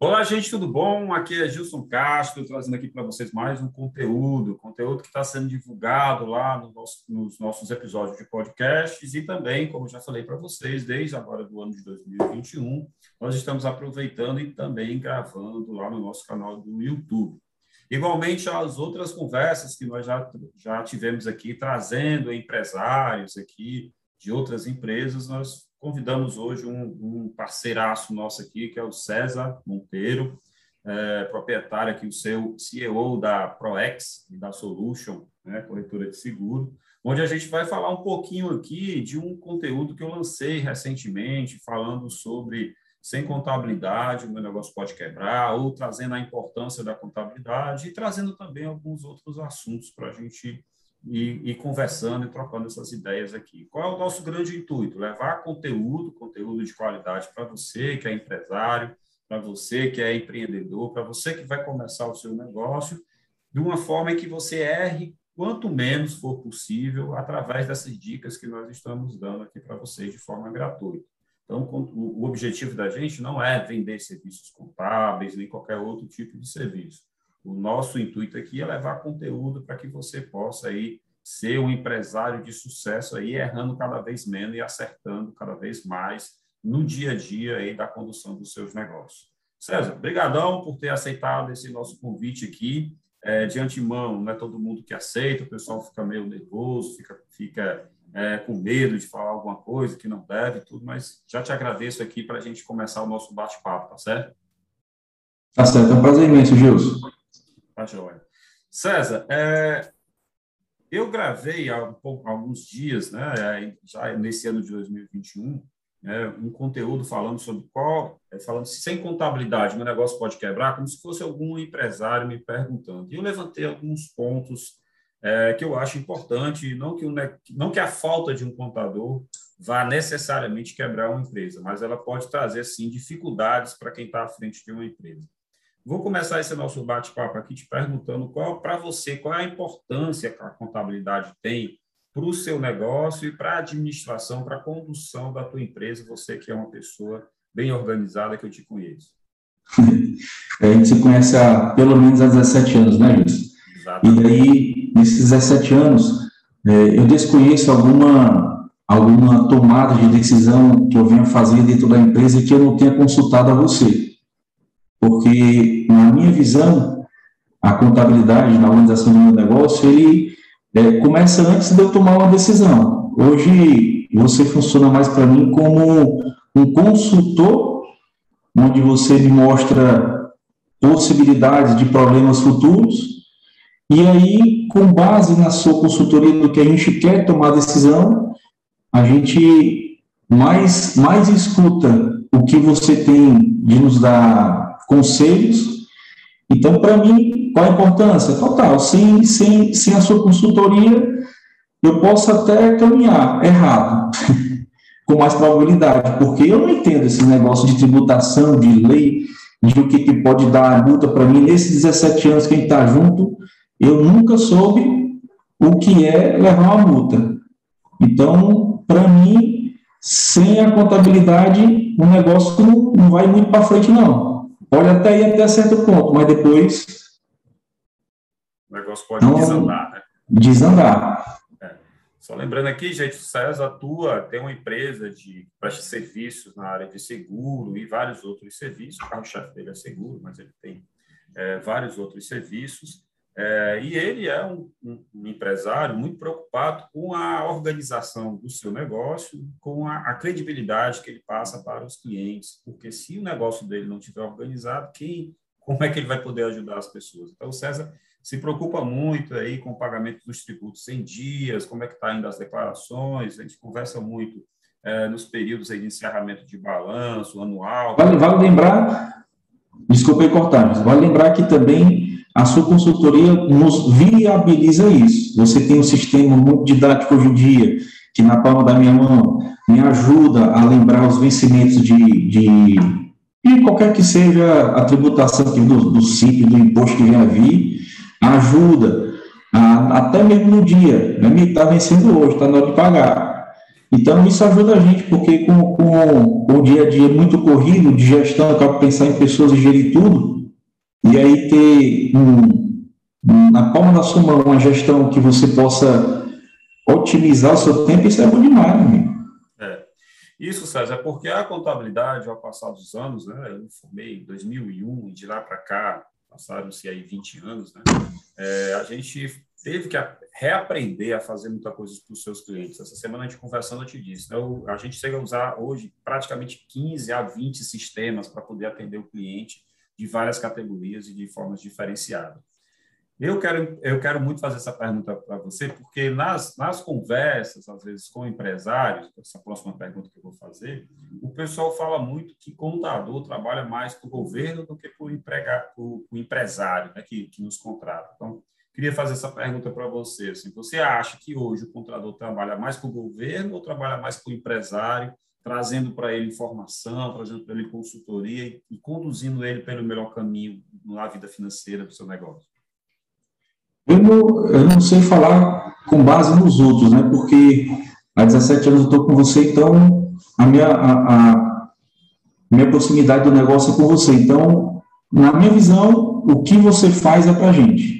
Olá, gente, tudo bom? Aqui é Gilson Castro, trazendo aqui para vocês mais um conteúdo, conteúdo que está sendo divulgado lá no nosso, nos nossos episódios de podcasts e também, como já falei para vocês, desde agora do ano de 2021, nós estamos aproveitando e também gravando lá no nosso canal do YouTube. Igualmente as outras conversas que nós já, já tivemos aqui, trazendo empresários aqui de outras empresas, nós convidamos hoje um, um parceiraço nosso aqui, que é o César Monteiro, é, proprietário aqui, o seu CEO da ProEx e da Solution, né, corretora de seguro, onde a gente vai falar um pouquinho aqui de um conteúdo que eu lancei recentemente, falando sobre sem contabilidade, o meu negócio pode quebrar, ou trazendo a importância da contabilidade e trazendo também alguns outros assuntos para a gente e, e, conversando e trocando essas ideias aqui. Qual é o nosso grande intuito? Levar conteúdo, conteúdo de qualidade para você que é empresário, para você que é empreendedor, para você que vai começar o seu negócio, de uma forma em que você erre quanto menos for possível através dessas dicas que nós estamos dando aqui para vocês de forma gratuita. Então, o objetivo da gente não é vender serviços contábeis nem qualquer outro tipo de serviço. O nosso intuito aqui é levar conteúdo para que você possa aí ser um empresário de sucesso aí, errando cada vez menos e acertando cada vez mais no dia a dia aí da condução dos seus negócios. César, brigadão por ter aceitado esse nosso convite aqui. É, de antemão, não é todo mundo que aceita, o pessoal fica meio nervoso, fica, fica é, com medo de falar alguma coisa que não deve, tudo, mas já te agradeço aqui para a gente começar o nosso bate-papo, tá certo? Tá certo, é um prazer imenso, Gilson. Tá joia. César, é, eu gravei há um, alguns dias, né, é, já nesse ano de 2021, né, um conteúdo falando sobre qual, é, falando sem contabilidade, meu negócio pode quebrar, como se fosse algum empresário me perguntando. E eu levantei alguns pontos é, que eu acho importante, não que, um, não que a falta de um contador vá necessariamente quebrar uma empresa, mas ela pode trazer, sim, dificuldades para quem está à frente de uma empresa. Vou começar esse nosso bate-papo aqui te perguntando qual para você qual é a importância que a contabilidade tem para o seu negócio e para a administração, para a condução da tua empresa, você que é uma pessoa bem organizada que eu te conheço. A gente se conhece há pelo menos há 17 anos, né, Luiz? E daí, nesses 17 anos, é, eu desconheço alguma, alguma tomada de decisão que eu venha fazer dentro da empresa que eu não tenha consultado a você. Porque, na minha visão, a contabilidade na organização do meu negócio, ele é, começa antes de eu tomar uma decisão. Hoje, você funciona mais para mim como um consultor, onde você me mostra possibilidades de problemas futuros, e aí, com base na sua consultoria do que a gente quer tomar decisão, a gente mais, mais escuta o que você tem de nos dar conselhos. Então, para mim, qual a importância? Total, sem, sem, sem a sua consultoria, eu posso até caminhar errado, com mais probabilidade, porque eu não entendo esse negócio de tributação, de lei, de o que, que pode dar multa para mim. Nesses 17 anos que a gente está junto, eu nunca soube o que é levar uma multa. Então, para mim, sem a contabilidade, o negócio não, não vai muito para frente, não. Pode até ir até certo ponto, mas depois. O negócio pode não, desandar, né? Desandar. É. Só lembrando aqui, gente, o César atua, tem uma empresa de presta serviços na área de seguro e vários outros serviços. O carro-chefe dele é seguro, mas ele tem é, vários outros serviços. É, e ele é um, um, empresário muito preocupado com a organização do seu negócio, com a, a, credibilidade que ele passa para os clientes, porque se o negócio dele não estiver organizado, quem, como é que ele vai poder ajudar as pessoas? Então, o César se preocupa muito aí com o pagamento dos tributos em dias, como é que está indo as declarações, a gente conversa muito é, nos períodos de encerramento de balanço anual. Vale, vale lembrar, desculpe cortar, mas vale lembrar que também a sua consultoria nos viabiliza isso. Você tem um sistema muito didático hoje em dia, que na palma da minha mão me ajuda a lembrar os vencimentos de, de, de qualquer que seja a tributação do, do CIP, do imposto que venha vir, ajuda a, até mesmo no dia, né? está vencendo hoje, está na hora de pagar. Então, isso ajuda a gente, porque com, com, com o dia a dia muito corrido, de gestão, eu pensar em pessoas e gerir tudo, e aí ter um, na palma da sua mão uma gestão que você possa otimizar o seu tempo, isso é bom demais, amigo. É. Isso, César, é porque a contabilidade, ao passar dos anos, né, eu me formei em 2001, e de lá para cá, passaram-se aí 20 anos, né, é, a gente teve que reaprender a fazer muita coisa para os seus clientes. Essa semana a gente conversando, eu te disse, né? a gente chega a usar hoje praticamente 15 a 20 sistemas para poder atender o cliente de várias categorias e de formas diferenciadas. Eu quero, eu quero muito fazer essa pergunta para você, porque nas, nas conversas, às vezes, com empresários, essa próxima pergunta que eu vou fazer, o pessoal fala muito que contador trabalha mais para o governo do que para o empresário né, que, que nos contrata. Então, Queria fazer essa pergunta para você. Assim, você acha que hoje o contador trabalha mais com o governo ou trabalha mais com o empresário, trazendo para ele informação, trazendo para ele consultoria e, conduzindo ele pelo melhor caminho na vida financeira do seu negócio? Eu não, eu não sei falar com base nos outros, né? Porque há 17 anos eu estou com você, então a minha, a, a minha proximidade do negócio é com você. Então, na minha visão, o que você faz é para a gente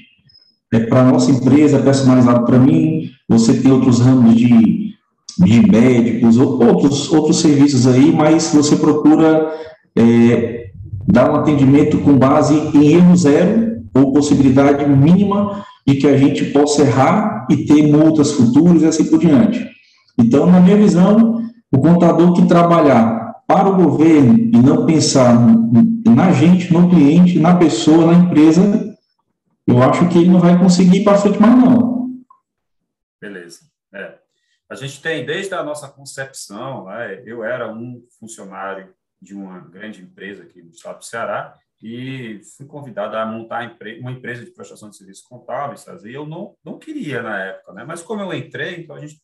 é, para a nossa empresa, é personalizado para mim, você tem outros ramos de, de médicos, outros, outros serviços aí, mas você procura é, dar um atendimento com base em erro zero ou possibilidade mínima de que a gente possa errar e ter multas futuras e assim por diante. Então, na minha visão, o contador que trabalhar para o governo e não pensar na gente, no cliente, na pessoa, na empresa, eu acho que ele não vai conseguir ir para frente mais não. Beleza. É. A gente tem, desde a nossa concepção, né, eu era um funcionário de uma grande empresa aqui no estado do Ceará e fui convidado a montar uma empresa de prestação de serviços contábeis, e eu não, não queria na época, né? mas como eu entrei, então a gente,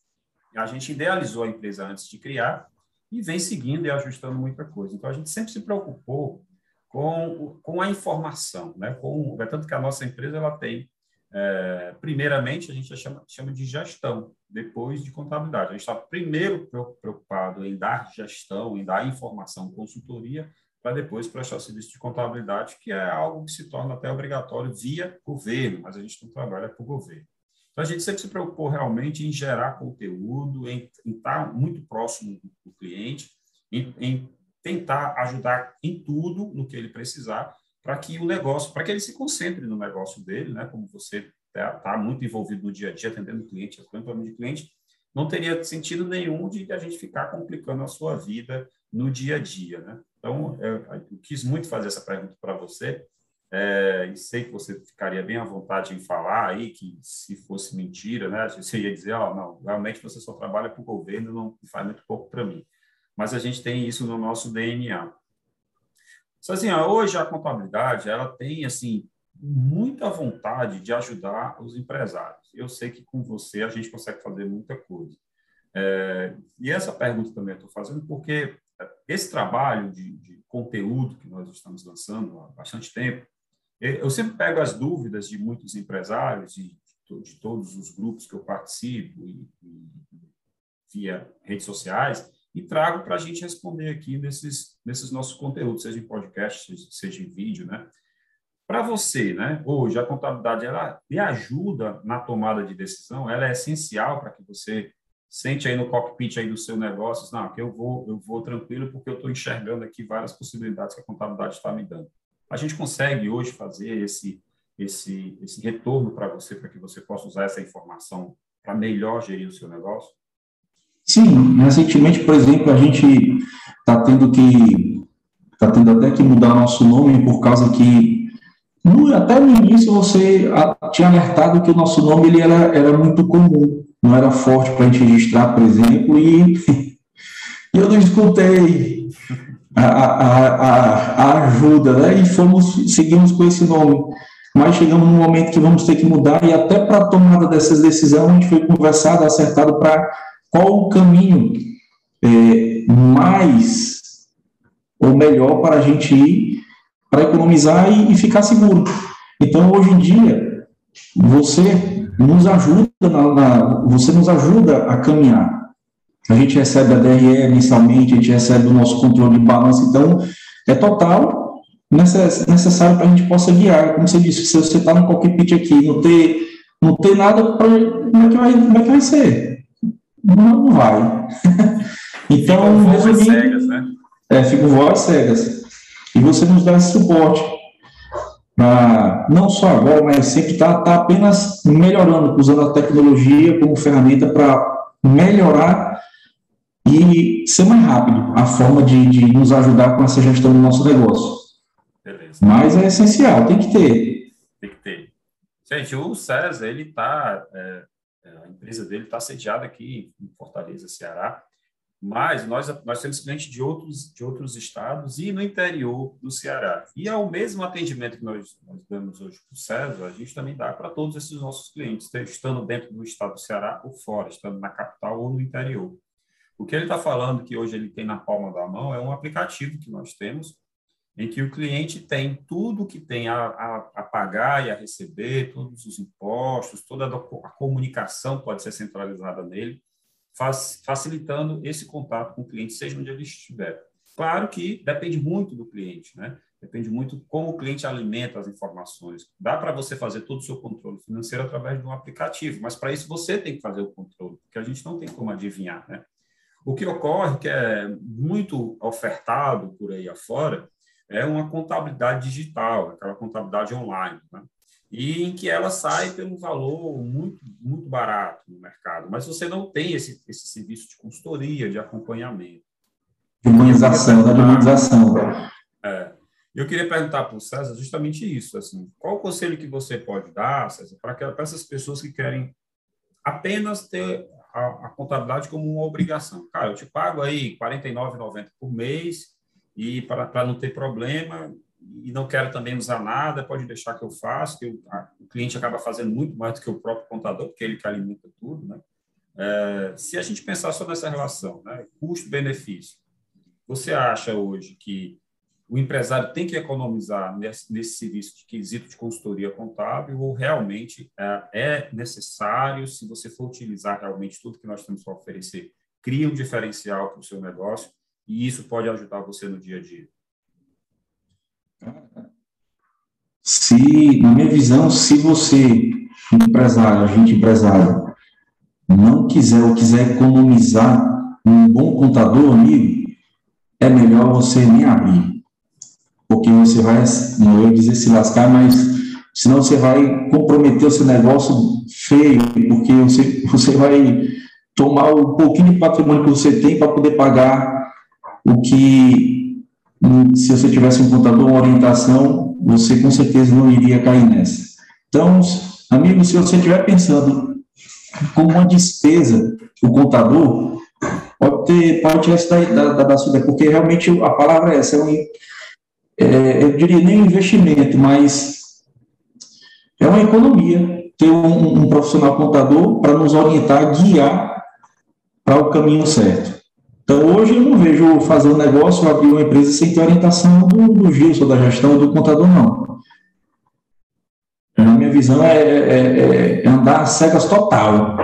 a gente idealizou a empresa antes de criar e vem seguindo e ajustando muita coisa. Então a gente sempre se preocupou com, com a informação, né? Com, é tanto que a nossa empresa ela tem, é, primeiramente, a gente chama, chama de gestão, depois de contabilidade. A gente está primeiro preocupado em dar gestão, em dar informação, consultoria, para depois prestar serviço de contabilidade, que é algo que se torna até obrigatório via governo, mas a gente não trabalha para o governo. Então, a gente sempre se preocupou realmente em gerar conteúdo, em, em estar muito próximo do cliente, em, em tentar ajudar em tudo no que ele precisar para que o negócio, para que ele se concentre no negócio dele, né? Como você está tá muito envolvido no dia a dia, atendendo cliente, atendendo de cliente, não teria sentido nenhum de a gente ficar complicando a sua vida no dia a dia, né? Então, eu, eu quis muito fazer essa pergunta para você, é, e sei que você ficaria bem à vontade em falar aí que se fosse mentira, né? Você ia dizer, ó, oh, não, realmente você só trabalha para o governo, não faz muito pouco para mim mas a gente tem isso no nosso DNA. Então, assim, hoje a contabilidade ela tem assim muita vontade de ajudar os empresários. Eu sei que com você a gente consegue fazer muita coisa. É, e essa pergunta também eu estou fazendo porque esse trabalho de, de, conteúdo que nós estamos lançando há bastante tempo, eu sempre pego as dúvidas de muitos empresários e de, de todos os grupos que eu participo e, e via redes sociais, e trago para a gente responder aqui nesses, nesses nossos conteúdos, seja em podcast, seja, em vídeo, né? Para você, né? Hoje a contabilidade ela lhe ajuda na tomada de decisão, ela é essencial para que você sente aí no cockpit aí do seu negócio, não, que eu vou, eu vou tranquilo porque eu estou enxergando aqui várias possibilidades que a contabilidade está me dando. A gente consegue hoje fazer esse esse esse retorno para você para que você possa usar essa informação para melhor gerir o seu negócio? Sim, recentemente, por exemplo, a gente está tendo que está tendo até que mudar nosso nome por causa que no, até no início você tinha alertado que o nosso nome ele era, era muito comum, não era forte para a gente registrar, por exemplo, e eu não escutei a, a, a, a, ajuda, né? E fomos, seguimos com esse nome. Mas chegamos num momento que vamos ter que mudar, e até para a tomada dessas decisões, a gente foi conversado, acertado para qual o caminho é, mais ou melhor para a gente ir para economizar e, e, ficar seguro. Então, hoje em dia, você nos ajuda, na, na, você nos ajuda a caminhar. a gente recebe a DRE mensalmente, a gente recebe o nosso controle de balança, então é total necessário para a gente possa guiar. Como você disse, se você está no cockpit aqui, não ter, não ter nada, pra, como, é que vai, como é que vai ser? Não, vai. então, resumindo, cegas, né? é, ficam voz cegas. E você nos dá esse suporte para não só agora, mas sempre estar tá, apenas melhorando, usando a tecnologia como ferramenta para melhorar e ser mais rápido a forma de, de nos ajudar com essa gestão do nosso negócio. Beleza. Mas é essencial, tem que ter. Tem que ter. Gente, o César, ele está, é, a empresa dele está sediada aqui em Fortaleza, Ceará, mas nós, nós temos clientes de outros, de outros estados e no interior do Ceará. E é o mesmo atendimento que nós, nós damos hoje para o César, a gente também dá para todos esses nossos clientes, estando dentro do estado do Ceará ou fora, estando na capital ou no interior. O que ele está falando que hoje ele tem na palma da mão é um aplicativo que nós temos, em que o cliente tem tudo que tem a, a, a pagar e a receber, todos os impostos, toda a, a comunicação pode ser centralizada nele, faz, facilitando esse contato com o cliente, seja onde ele estiver. Claro que depende muito do cliente, né? Depende muito como o cliente alimenta as informações. Dá para você fazer todo o seu controle financeiro através de um aplicativo, mas para isso você tem que fazer o controle, porque a gente não tem como adivinhar, né? O que ocorre, que é muito ofertado por aí afora, é uma contabilidade digital, aquela contabilidade online, né? e em que ela sai pelo valor muito, muito barato no mercado, mas você não tem esse, esse serviço de consultoria, de acompanhamento. Humanização, da humanização. É, eu queria perguntar para o César justamente isso, assim, qual o conselho que você pode dar, César, para, para essas pessoas que querem apenas ter a, a, contabilidade como uma obrigação. Cara, eu te pago aí R$ 49,90 por mês e para, não ter problema, e não quero também usar nada, pode deixar que eu faço, que eu, a, o cliente acaba fazendo muito mais do que o próprio contador, porque ele que alimenta tudo, né? É, se a gente pensar só nessa relação, né, custo-benefício, você acha hoje que o empresário tem que economizar nesse, nesse serviço de quesito de consultoria contábil ou realmente é, é necessário, se você for utilizar realmente tudo que nós temos para oferecer, cria um diferencial para o seu negócio e isso pode ajudar você no dia a dia? Se, na minha visão, se você, empresário, agente empresário, não quiser ou quiser economizar um bom contador, amigo, é melhor você nem abrir. Porque você vai, não vou dizer se lascar, mas senão você vai comprometer o seu negócio feio, porque você, você vai tomar o pouquinho de patrimônio que você tem para poder pagar o que se você tivesse um contador, uma orientação, você com certeza não iria cair nessa. Então, amigo, se você estiver pensando como uma despesa, o contador, pode ter, pode tirar isso da, da, da sua porque realmente a palavra é essa, é um, é, eu diria nem investimento, mas é uma economia ter um, um profissional contador para nos orientar, guiar para o caminho certo. Então, hoje eu não vejo fazer um negócio, abrir uma empresa sem ter orientação do, do Gilson, da gestão, do contador, não. Na minha visão, é, é, é andar cegas total.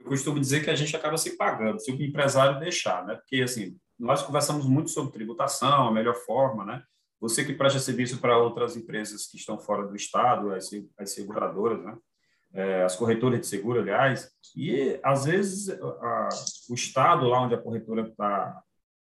Eu costumo dizer que a gente acaba se pagando, se o empresário deixar, né? Porque, assim, nós conversamos muito sobre tributação, a melhor forma, né? Você que presta serviço para outras empresas que estão fora do Estado, as, as seguradoras, né? É, as corretoras de seguro, aliás, e às vezes a, o estado lá onde a corretora está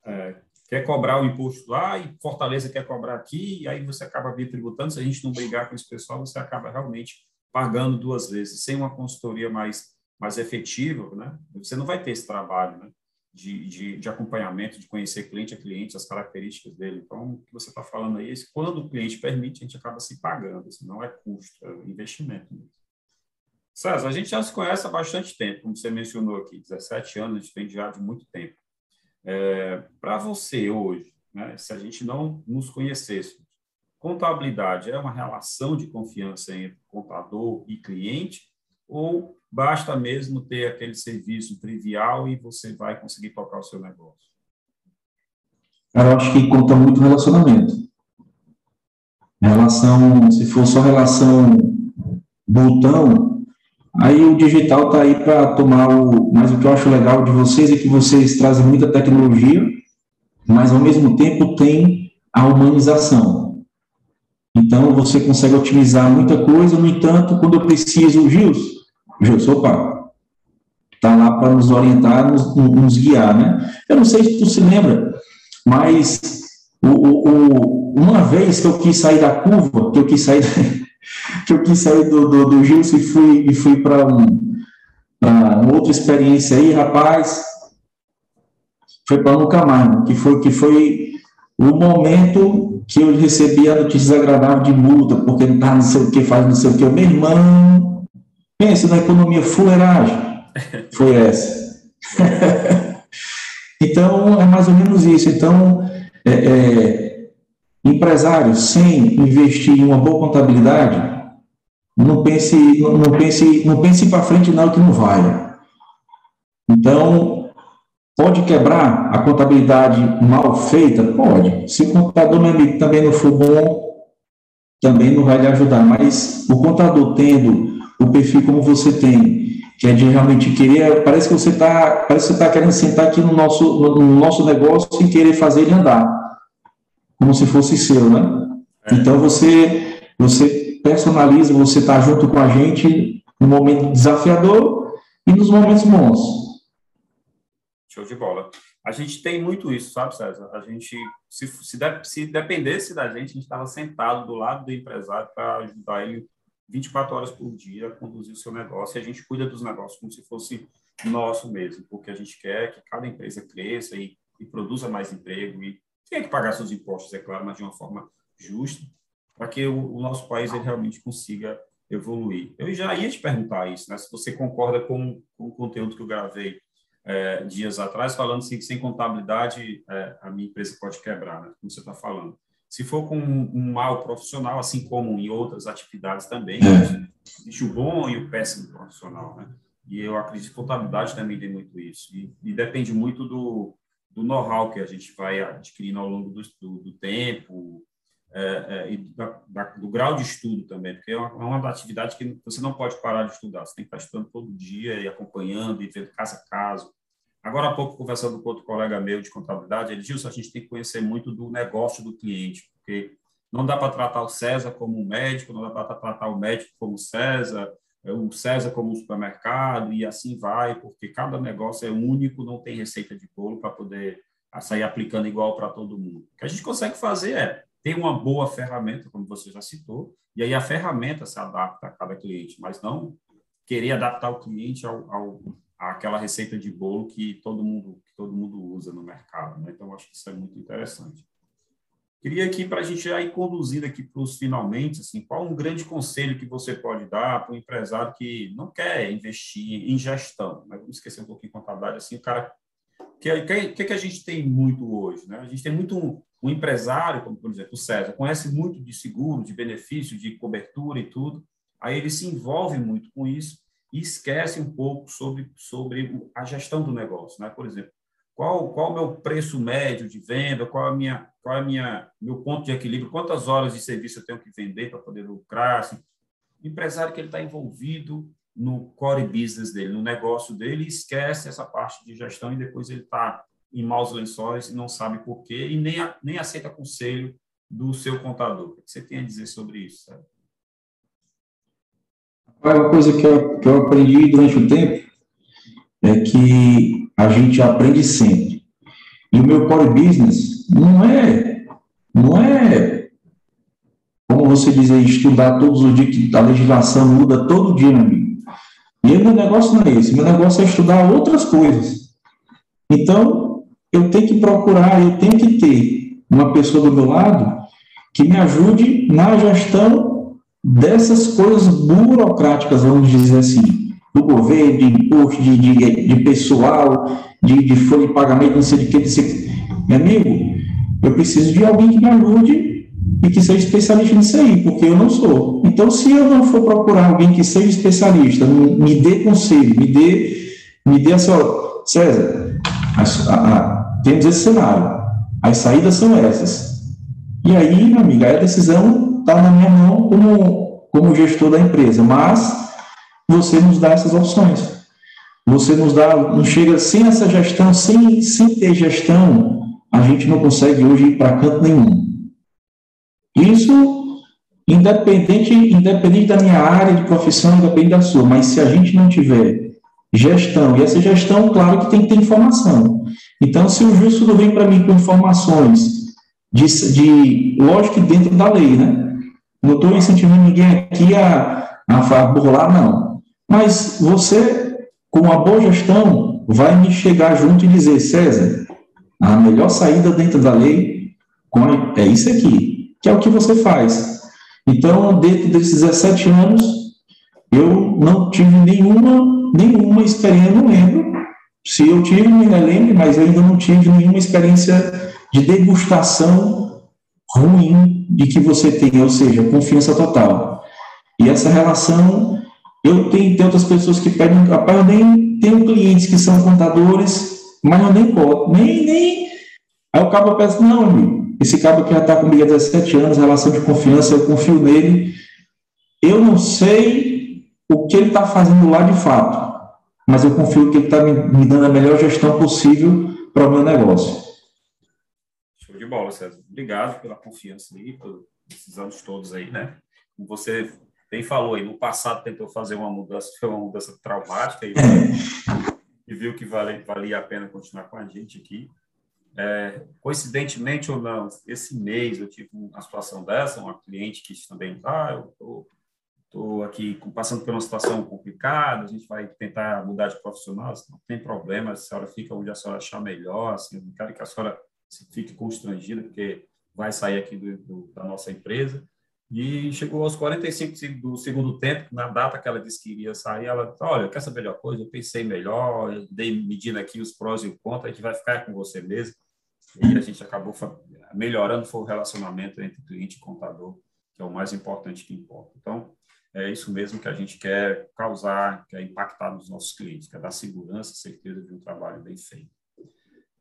é, quer cobrar o imposto lá e Fortaleza quer cobrar aqui, e aí você acaba tributando. Se a gente não brigar com esse pessoal, você acaba realmente pagando duas vezes, sem uma consultoria mais, mais efetiva, né? Você não vai ter esse trabalho, né? De, de, de, acompanhamento, de conhecer cliente a cliente, as características dele. Então, o que você está falando aí é quando o cliente permite, a gente acaba se pagando, assim, não é custo, é investimento mesmo. César, a gente já se conhece há bastante tempo, como você mencionou aqui, 17 anos, a gente vem já de muito tempo. É, Para você hoje, né, se a gente não nos conhecesse, contabilidade é uma relação de confiança entre contador e cliente ou basta mesmo ter aquele serviço trivial e você vai conseguir tocar o seu negócio? Eu acho que conta muito relacionamento. Relação, se for só relação botão, Aí o digital está aí para tomar o. Mas o que eu acho legal de vocês é que vocês trazem muita tecnologia, mas ao mesmo tempo tem a humanização. Então você consegue otimizar muita coisa, no entanto, quando eu preciso, Gils, Gils, opa, está lá para nos orientar, nos, nos, guiar, né? Eu não sei se tu se lembra, mas o, o, uma vez que eu quis sair da curva, que eu quis sair que eu quis sair do, do, do Gilson e fui, e fui para um, uma outra experiência aí, rapaz, foi para nunca mais, que foi, que foi o momento que eu recebi a notícia desagradável de multa, porque não estava não sei o que, faz não sei o que. Meu irmão, pense na economia fuleiragem. Foi essa. então, é mais ou menos isso. Então, é, é, empresário, sem investir em uma boa contabilidade, não pense, não, pense, não pense para frente não que não vai. Então, pode quebrar a contabilidade mal feita? Pode. Se o contador também não for bom, também não vai lhe ajudar. Mas o contador tendo o perfil como você tem, que é de realmente querer, parece que você está, parece que você está querendo sentar aqui no nosso, no, no, nosso negócio e querer fazer ele andar, como se fosse seu, né? É. Então você, você personaliza, você está junto com a gente no momento desafiador e nos momentos bons. Show de bola. A gente tem muito isso, sabe, César? A gente, se, se, de, se dependesse da gente, a gente estava sentado do lado do empresário para ajudar ele 24 horas por dia a conduzir o seu negócio e a gente cuida dos negócios como se fosse nosso mesmo, porque a gente quer que cada empresa cresça e, e produza mais emprego e tenha que pagar seus impostos, é claro, mas de uma forma justa para que o, o, nosso país ele realmente consiga evoluir. Eu já ia te perguntar isso, né? Se você concorda com, com o conteúdo que eu gravei é, dias atrás, falando assim que sem contabilidade é, a minha empresa pode quebrar, né? Como você está falando. Se for com um, um mal profissional, assim como em outras atividades também, é. existe o bom e o péssimo profissional, né? E eu acredito que contabilidade também tem muito isso. E, e depende muito do, do know-how que a gente vai adquirindo ao longo do, do, do tempo, é, é, e da, da, do grau de estudo também, porque é uma, é uma atividade que você não pode parar de estudar, você tem que estar estudando todo dia e acompanhando e vendo caso a caso. Agora há pouco, conversando com outro colega meu de contabilidade, ele disse a gente tem que conhecer muito do negócio do cliente, porque não dá para tratar o César como um médico, não dá para tratar o médico como César, o César como um supermercado, e assim vai, porque cada negócio é único, não tem receita de bolo para poder sair aplicando igual para todo mundo. O que a gente consegue fazer é tem uma boa ferramenta, como você já citou, e aí a ferramenta se adapta a cada cliente, mas não querer adaptar o cliente ao, ao àquela receita de bolo que todo mundo que todo mundo usa no mercado. Né? Então, acho que isso é muito interessante. Queria aqui, para a gente já ir conduzindo aqui para os finalmente, assim, qual um grande conselho que você pode dar para um empresário que não quer investir em gestão, mas vamos esquecer um pouquinho de contabilidade, assim, o cara que, que, que a gente tem muito hoje? Né? A gente tem muito um, um, empresário, como por exemplo o César, conhece muito de seguro, de benefício, de cobertura e tudo, aí ele se envolve muito com isso e esquece um pouco sobre, sobre a gestão do negócio. Né? Por exemplo, qual, qual o meu preço médio de venda, qual a minha, qual a minha meu ponto de equilíbrio, quantas horas de serviço eu tenho que vender para poder lucrar. Assim. O empresário que ele está envolvido no core business dele, no negócio dele, esquece essa parte de gestão e depois ele está em maus lençóis e não sabe por quê e nem, nem aceita conselho do seu contador. O que você tem a dizer sobre isso? Sabe? Uma coisa que eu, que eu aprendi durante o tempo é que a gente aprende sempre. E o meu core business não é, não é, como você diz aí, estudar todos os dias, que a legislação muda todo dia, meu amigo. E o meu negócio não é esse, meu negócio é estudar outras coisas. Então, eu tenho que procurar, eu tenho que ter uma pessoa do meu lado que me ajude na gestão dessas coisas burocráticas, vamos dizer assim, do governo, de imposto, de, de, de pessoal, de, de folha de pagamento, não sei de que, não sei Meu amigo, eu preciso de alguém que me ajude e que seja especialista nisso aí, porque eu não sou. Então, se eu não for procurar alguém que seja especialista, me dê conselho, me dê, me dê assim, ó, César, a, a, temos esse cenário, as saídas são essas. E aí, meu amigo, a decisão está na minha mão como, como gestor da empresa, mas você nos dá essas opções. Você nos dá, não chega sem essa gestão, sem, sem ter gestão, a gente não consegue hoje ir para canto nenhum. Isso, independente, independente da minha área de profissão, independente da sua, mas se a gente não tiver gestão, e essa gestão, claro que tem que ter informação. Então, se o justo não vem para mim com informações de, de, lógico que dentro da lei, né? Não estou incentivando ninguém aqui a, a burlar, não. Mas você, com uma boa gestão, vai me chegar junto e dizer, César, a melhor saída dentro da lei é isso aqui, que é o que você faz. Então, dentro desses 17 anos, eu não tive nenhuma, nenhuma experiência, não lembro. Se eu tive, me lembro, mas ainda não tive nenhuma experiência de degustação ruim de que você tem, ou seja, confiança total. E essa relação, eu tenho, outras pessoas que pedem, rapaz, eu nem tenho clientes que são contadores mas eu nem conto, nem, nem. Aí o cabo pensa, não, amigo, esse cabo que já está comigo há 17 anos, relação de confiança, eu confio nele. Eu não sei o que ele está fazendo lá de fato, mas eu confio que ele está me, me, dando a melhor gestão possível para o meu negócio. Show de bola, César. Obrigado pela confiança aí, por esses anos todos aí, né? Você bem falou aí, no passado tentou fazer uma mudança, foi uma mudança traumática, e e viu que vale, valia a pena continuar com a gente aqui. É, coincidentemente ou não, esse mês eu tive uma situação dessa, uma cliente que também está, ah, eu estou aqui passando por uma situação complicada, a gente vai tentar mudar de profissional, não tem problema, a senhora fica onde a senhora achar melhor, assim, não quero que a senhora fique constrangida, porque vai sair aqui do, do, da nossa empresa, e chegou aos 45 do segundo tempo, na data que ela disse que iria sair, ela disse, olha, quer saber melhor coisa? Eu pensei melhor, dei medindo aqui os prós e o contra, a gente vai ficar com você mesmo. E a gente acabou melhorando foi o relacionamento entre cliente e contador, que é o mais importante que importa. Então, é isso mesmo que a gente quer causar, quer impactar nos nossos clientes, quer dar segurança, certeza de um trabalho bem feito.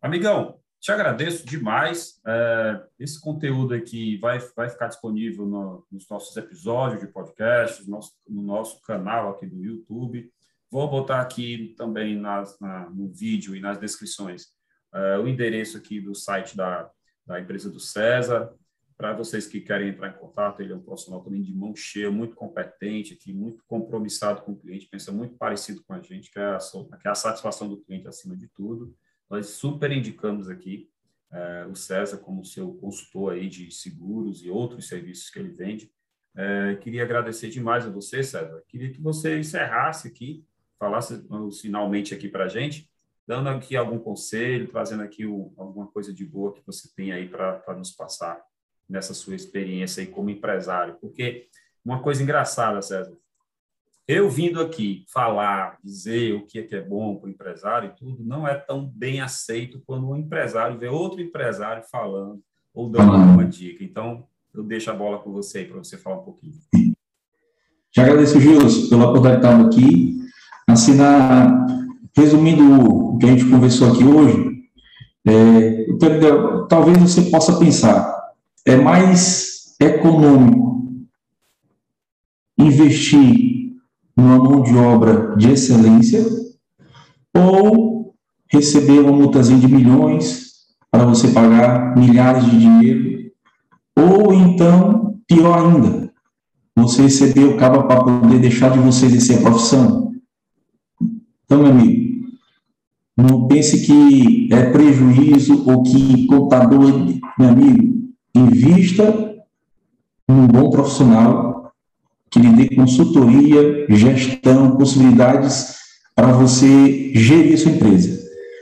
Amigão, te agradeço demais. É, esse conteúdo aqui vai, vai ficar disponível no, nos nossos episódios de podcast, no nosso, no nosso canal aqui do YouTube. Vou botar aqui também nas, na, no vídeo e nas descrições é, o endereço aqui do site da, da empresa do César. Para vocês que querem entrar em contato, ele é um profissional também de mão cheia, muito competente, aqui, muito compromissado com o cliente, pensa muito parecido com a gente, que é a, que é a satisfação do cliente acima de tudo. Nós super indicamos aqui é, o César como seu consultor aí de seguros e outros serviços que ele vende. É, queria agradecer demais a você, César. Queria que você encerrasse aqui, falasse finalmente aqui para a gente, dando aqui algum conselho, trazendo aqui o, alguma coisa de boa que você tem aí para nos passar nessa sua experiência aí como empresário. Porque uma coisa engraçada, César, eu vindo aqui falar, dizer o que é, que é bom para o empresário e tudo, não é tão bem aceito quando um empresário vê outro empresário falando ou dando uma dica. Então, eu deixo a bola com você aí para você falar um pouquinho. Te agradeço, Gilson, pela oportunidade aqui. Assim, na, resumindo o que a gente conversou aqui hoje, é, talvez você possa pensar, é mais econômico investir numa mão de obra de excelência, ou receber uma multazinha de milhões para você pagar milhares de dinheiro, ou então, pior ainda, você receber o cabo para poder deixar de você exercer a profissão. Então, meu amigo, não pense que é prejuízo ou que contador, meu amigo, invista num bom profissional que lhe dê consultoria, gestão, possibilidades para você gerir sua empresa.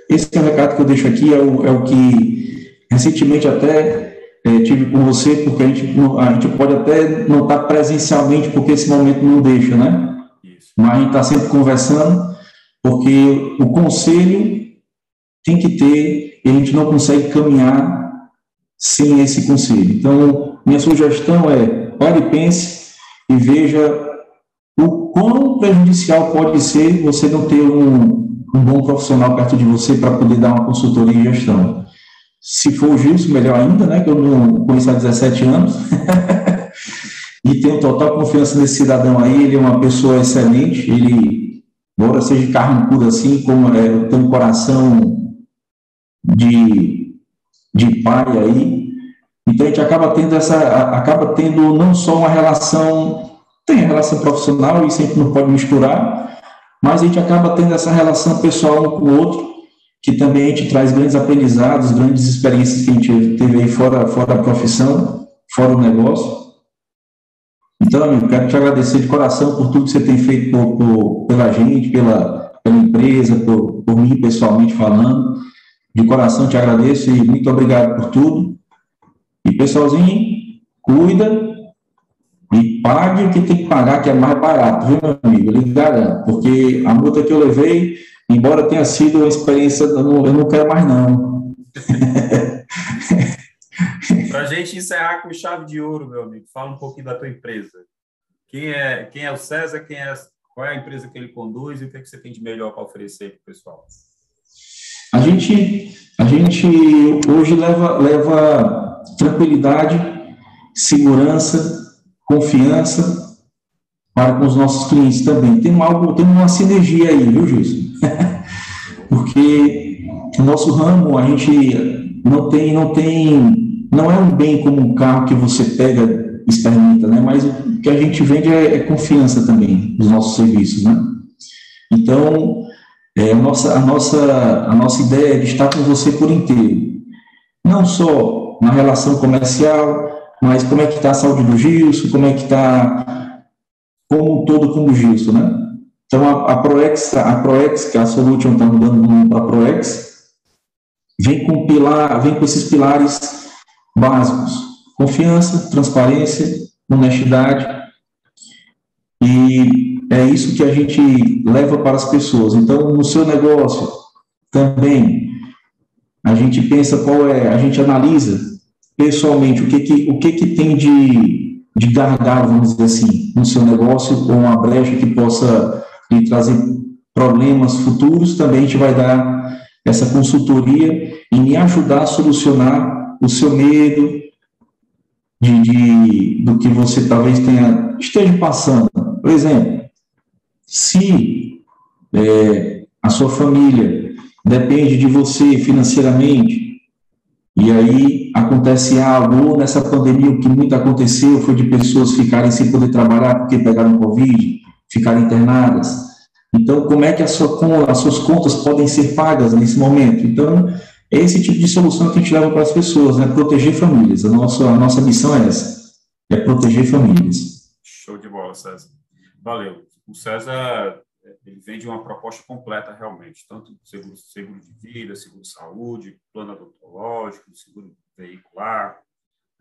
Esse é o recado que eu deixo aqui, é o, é o que recentemente até é, tive com você, porque a gente, a gente pode até não estar presencialmente, porque esse momento não deixa, né? Isso. Mas a gente está sempre conversando, porque o conselho tem que ter, e a gente não consegue caminhar sem esse conselho. Então, minha sugestão é, pare e pense, e veja o quão prejudicial pode ser você não ter um, um bom profissional perto de você para poder dar uma consultoria em gestão. Se for o Gilson, melhor ainda, né, que eu não conheço há 17 anos. e tenho total confiança nesse cidadão aí, ele é uma pessoa excelente, ele, embora seja carrancudo assim, como é, tem um coração de, de pai aí, então a gente acaba tendo essa, acaba tendo não só uma relação, tem a relação profissional e sempre não pode misturar, mas a gente acaba tendo essa relação pessoal um com o outro, que também a gente traz grandes aprendizados, grandes experiências que a gente teve aí fora, fora da profissão, fora o negócio. Então, amigo, quero te agradecer de coração por tudo que você tem feito por, por, pela gente, pela, pela empresa, por, por mim pessoalmente falando. De coração te agradeço e muito obrigado por tudo. E pessoalzinho, cuida e pague o que tem que pagar, que é mais barato, viu, meu amigo? Eu lhe garanto, porque a multa que eu levei, embora tenha sido uma experiência, eu não, eu não quero mais, não. Para a gente encerrar com chave de ouro, meu amigo, fala um pouquinho da tua empresa. Quem é, quem é o César? Quem é, qual é a empresa que ele conduz e o que, é que você tem de melhor para oferecer para o pessoal? A gente, a gente hoje leva, leva tranquilidade, segurança, confiança para com os nossos clientes também. Tem algo, tem uma sinergia aí, viu, Gilson? Porque o nosso ramo, a gente não tem, não tem, não é um bem como um carro que você pega, experimenta, né? Mas o que a gente vende é, é confiança também, os nossos serviços, né? Então, é, a, nossa, a, nossa, a nossa ideia é de estar com você por inteiro. Não só na relação comercial, mas como é que está a saúde do Gilson, como é que está como um todo com o Gilson, né? Então, a, a Proex, a Proex, que a Solution está mudando o nome para Proex, vem com, pilar, vem com esses pilares básicos. Confiança, transparência, honestidade e é isso que a gente leva para as pessoas. Então, no seu negócio, também, a gente pensa qual é, a gente analisa pessoalmente o que que, o que, que tem de, de gargalo, vamos dizer assim, no seu negócio, ou uma brecha que possa lhe trazer problemas futuros, também a gente vai dar essa consultoria e me ajudar a solucionar o seu medo de, de do que você talvez tenha esteja passando. Por exemplo, se é, a sua família depende de você financeiramente, e aí acontece algo, ou nessa pandemia o que muito aconteceu foi de pessoas ficarem sem poder trabalhar porque pegaram Covid, ficarem internadas. Então, como é que sua, as suas contas podem ser pagas nesse momento? Então, é esse tipo de solução que a gente leva para as pessoas, né? Proteger famílias. A nossa, a nossa missão é essa, é proteger famílias. Show de bola, César. Valeu o César ele vende uma proposta completa realmente, tanto seguro, seguro de vida, seguro de saúde, plano odontológico, seguro veicular,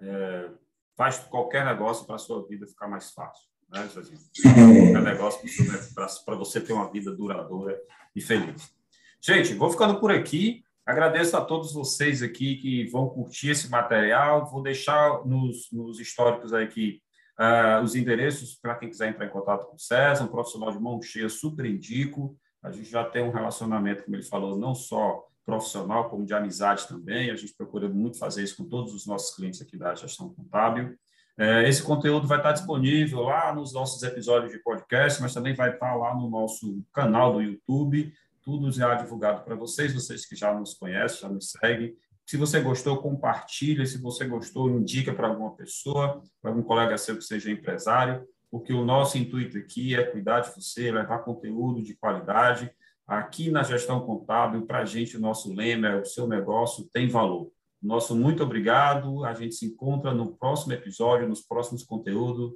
é, faz qualquer negócio para a sua vida ficar mais fácil, né, Cezinho? Qualquer negócio para você ter uma vida duradoura e feliz. Gente, vou ficando por aqui. Agradeço a todos vocês aqui que vão curtir esse material. Vou deixar nos, nos históricos aqui Uh, os endereços, para quem quiser entrar em contato com o César, um profissional de mão cheia, super indico. A gente já tem um relacionamento, como ele falou, não só profissional, como de amizade também. A gente procura muito fazer isso com todos os nossos clientes aqui da gestão contábil. É, esse conteúdo vai estar disponível lá nos nossos episódios de podcast, mas também vai estar lá no nosso canal do YouTube, tudo já divulgado para vocês, vocês que já nos conhecem, já nos seguem. Se você gostou, compartilha. Se você gostou, indica para alguma pessoa, para algum colega seu que seja empresário, porque o nosso intuito aqui é cuidar de você, levar conteúdo de qualidade. Aqui na gestão contábil, para a gente, o nosso lema é o seu negócio tem valor. Nosso muito obrigado. A gente se encontra no próximo episódio, nos próximos conteúdos.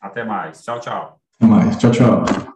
Até mais. Tchau, tchau. Até mais. Tchau, tchau.